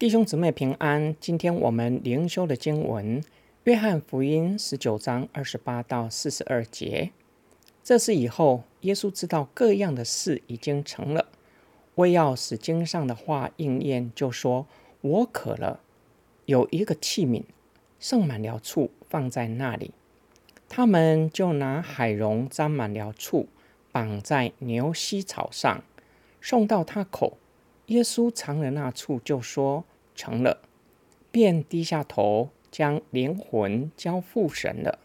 弟兄姊妹平安。今天我们灵修的经文《约翰福音》十九章二十八到四十二节。这是以后耶稣知道各样的事已经成了，为要使经上的话应验，就说：“我渴了。”有一个器皿盛满了醋，放在那里。他们就拿海蓉沾满了醋，绑在牛膝草上，送到他口。耶稣尝了那醋，就说：“成了。”便低下头，将灵魂交付神了。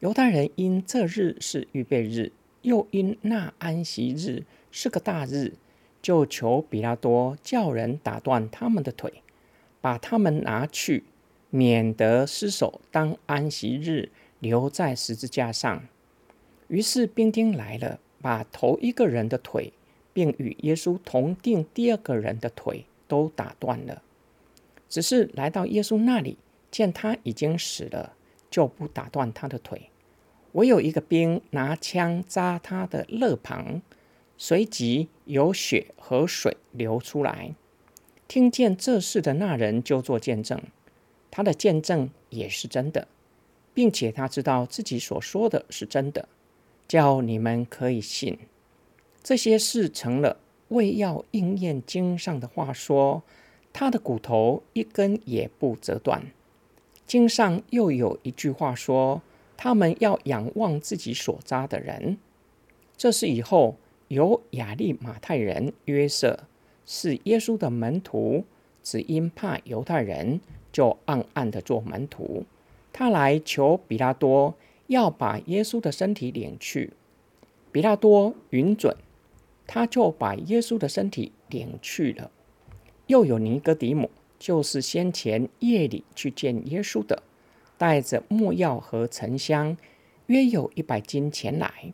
犹太人因这日是预备日，又因那安息日是个大日，就求比拉多叫人打断他们的腿，把他们拿去，免得失手当安息日留在十字架上。于是兵丁来了，把头一个人的腿。并与耶稣同定第二个人的腿都打断了，只是来到耶稣那里，见他已经死了，就不打断他的腿。唯有一个兵拿枪扎他的肋旁，随即有血和水流出来。听见这事的那人就做见证，他的见证也是真的，并且他知道自己所说的是真的，叫你们可以信。这些事成了，为要应验经上的话说，他的骨头一根也不折断。经上又有一句话说，他们要仰望自己所扎的人。这是以后有亚利马太人约瑟，是耶稣的门徒，只因怕犹太人，就暗暗的做门徒。他来求比拉多，要把耶稣的身体领去。比拉多允准。他就把耶稣的身体领去了。又有尼哥底母，就是先前夜里去见耶稣的，带着木药和沉香，约有一百斤前来。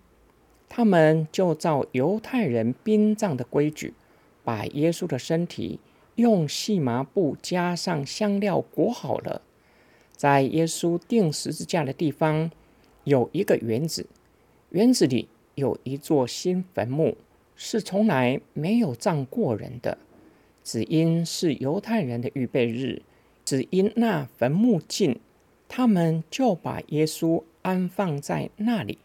他们就照犹太人殡葬的规矩，把耶稣的身体用细麻布加上香料裹好了。在耶稣钉十字架的地方，有一个园子，园子里有一座新坟墓。是从来没有葬过人的，只因是犹太人的预备日，只因那坟墓近，他们就把耶稣安放在那里。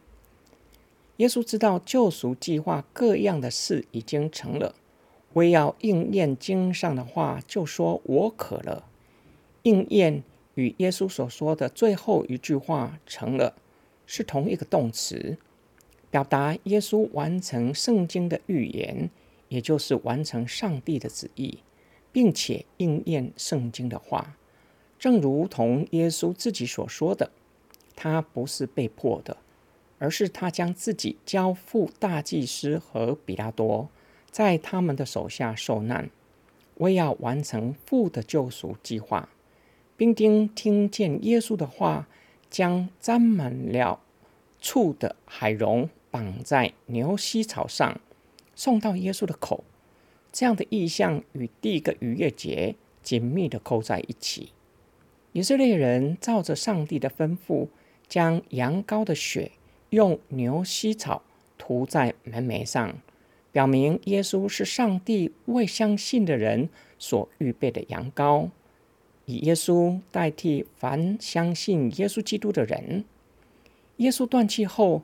耶稣知道救赎计划各样的事已经成了，为要应验经上的话，就说我渴了。应验与耶稣所说的最后一句话成了，是同一个动词。表达耶稣完成圣经的预言，也就是完成上帝的旨意，并且应验圣经的话，正如同耶稣自己所说的，他不是被迫的，而是他将自己交付大祭司和比拉多，在他们的手下受难，为要完成父的救赎计划。兵丁听见耶稣的话，将沾满了醋的海蓉。绑在牛膝草上，送到耶稣的口。这样的意象与第一个逾越节紧密的扣在一起。以色列人照着上帝的吩咐，将羊羔的血用牛膝草涂在门楣上，表明耶稣是上帝为相信的人所预备的羊羔，以耶稣代替凡相信耶稣基督的人。耶稣断气后。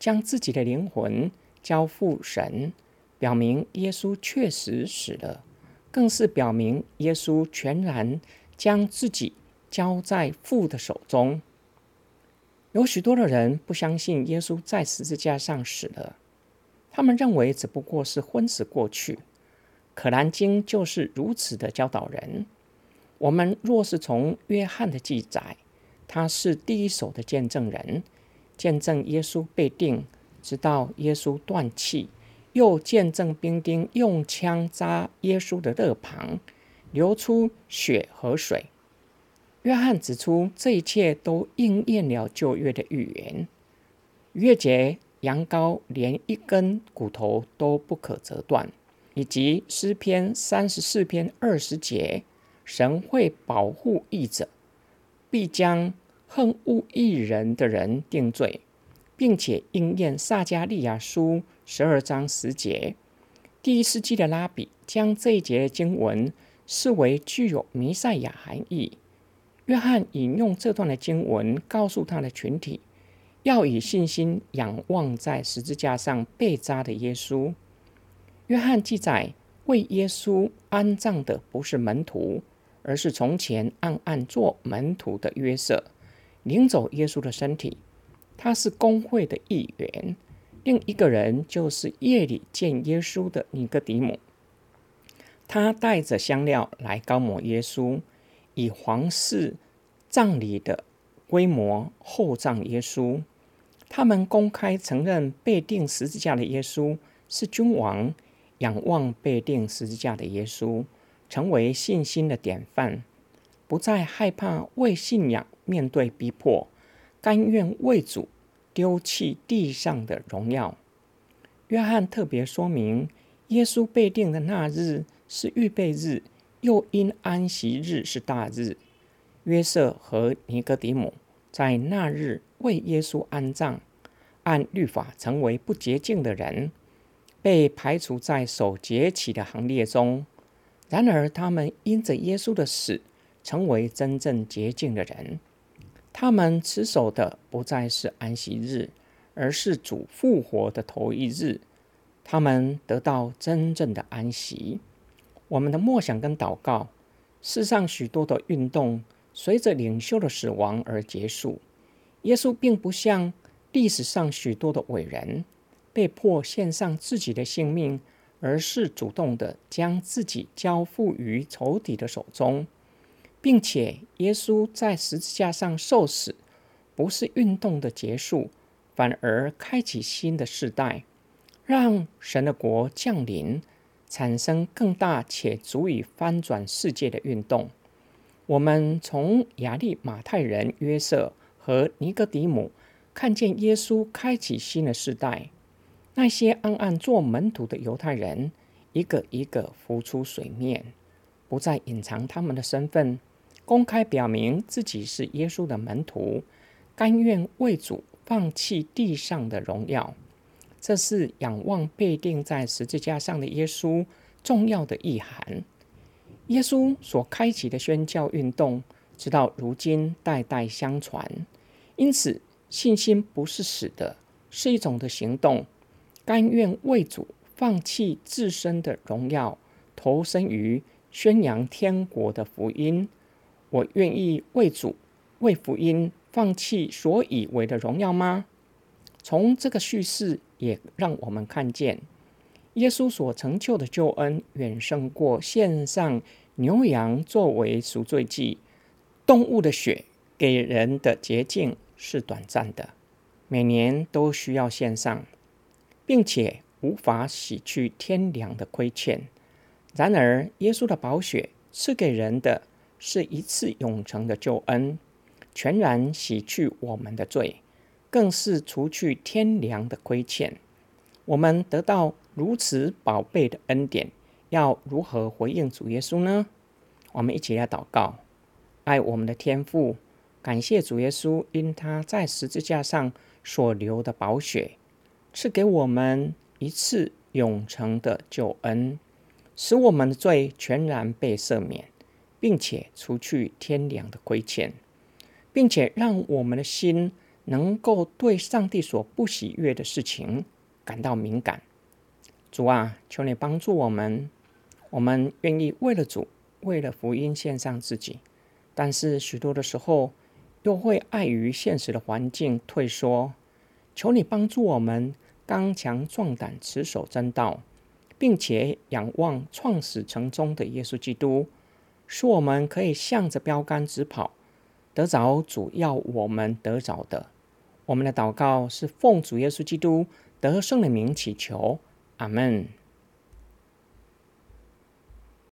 将自己的灵魂交付神，表明耶稣确实死了，更是表明耶稣全然将自己交在父的手中。有许多的人不相信耶稣在十字架上死了，他们认为只不过是昏死过去。可兰经就是如此的教导人。我们若是从约翰的记载，他是第一手的见证人。见证耶稣被定，直到耶稣断气，又见证兵丁用枪扎耶稣的肋旁，流出血和水。约翰指出，这一切都应验了旧约的预言。月节羊羔连一根骨头都不可折断，以及诗篇三十四篇二十节，神会保护义者，必将。恨恶一人的人定罪，并且应验撒加利亚书十二章十节。第一世纪的拉比将这一节的经文视为具有弥赛亚含义。约翰引用这段的经文，告诉他的群体，要以信心仰望在十字架上被扎的耶稣。约翰记载，为耶稣安葬的不是门徒，而是从前暗暗做门徒的约瑟，领走耶稣的身体。他是工会的一员。另一个人就是夜里见耶稣的尼哥底母，他带着香料来高抹耶稣，以皇室葬礼的规模厚葬耶稣。他们公开承认被钉十字架的耶稣是君王。仰望被钉十字架的耶稣，成为信心的典范，不再害怕为信仰面对逼迫，甘愿为主丢弃地上的荣耀。约翰特别说明，耶稣被定的那日是预备日，又因安息日是大日。约瑟和尼哥底母在那日为耶稣安葬，按律法成为不洁净的人。被排除在守节期的行列中，然而他们因着耶稣的死，成为真正洁净的人。他们持守的不再是安息日，而是主复活的头一日。他们得到真正的安息。我们的默想跟祷告，世上许多的运动随着领袖的死亡而结束。耶稣并不像历史上许多的伟人。被迫献上自己的性命，而是主动的将自己交付于仇敌的手中，并且耶稣在十字架上受死，不是运动的结束，反而开启新的世代，让神的国降临，产生更大且足以翻转世界的运动。我们从亚利马太人约瑟和尼哥底姆看见耶稣开启新的世代。那些暗暗做门徒的犹太人，一个一个浮出水面，不再隐藏他们的身份，公开表明自己是耶稣的门徒，甘愿为主放弃地上的荣耀。这是仰望被钉在十字架上的耶稣重要的意涵。耶稣所开启的宣教运动，直到如今代代相传。因此，信心不是死的，是一种的行动。甘愿为主放弃自身的荣耀，投身于宣扬天国的福音。我愿意为主、为福音放弃所以为的荣耀吗？从这个叙事也让我们看见，耶稣所成就的救恩远胜过献上牛羊作为赎罪祭。动物的血给人的洁净是短暂的，每年都需要献上。并且无法洗去天良的亏欠。然而，耶稣的宝血赐给人的是一次永恒的救恩，全然洗去我们的罪，更是除去天良的亏欠。我们得到如此宝贝的恩典，要如何回应主耶稣呢？我们一起来祷告：爱我们的天父，感谢主耶稣，因他在十字架上所流的宝血。赐给我们一次永恒的救恩，使我们的罪全然被赦免，并且除去天良的亏欠，并且让我们的心能够对上帝所不喜悦的事情感到敏感。主啊，求你帮助我们，我们愿意为了主、为了福音献上自己，但是许多的时候又会碍于现实的环境退缩。求你帮助我们刚强壮胆，持守真道，并且仰望创始成终的耶稣基督，使我们可以向着标杆直跑，得着主要我们得着的。我们的祷告是奉主耶稣基督得胜的名祈求，阿门。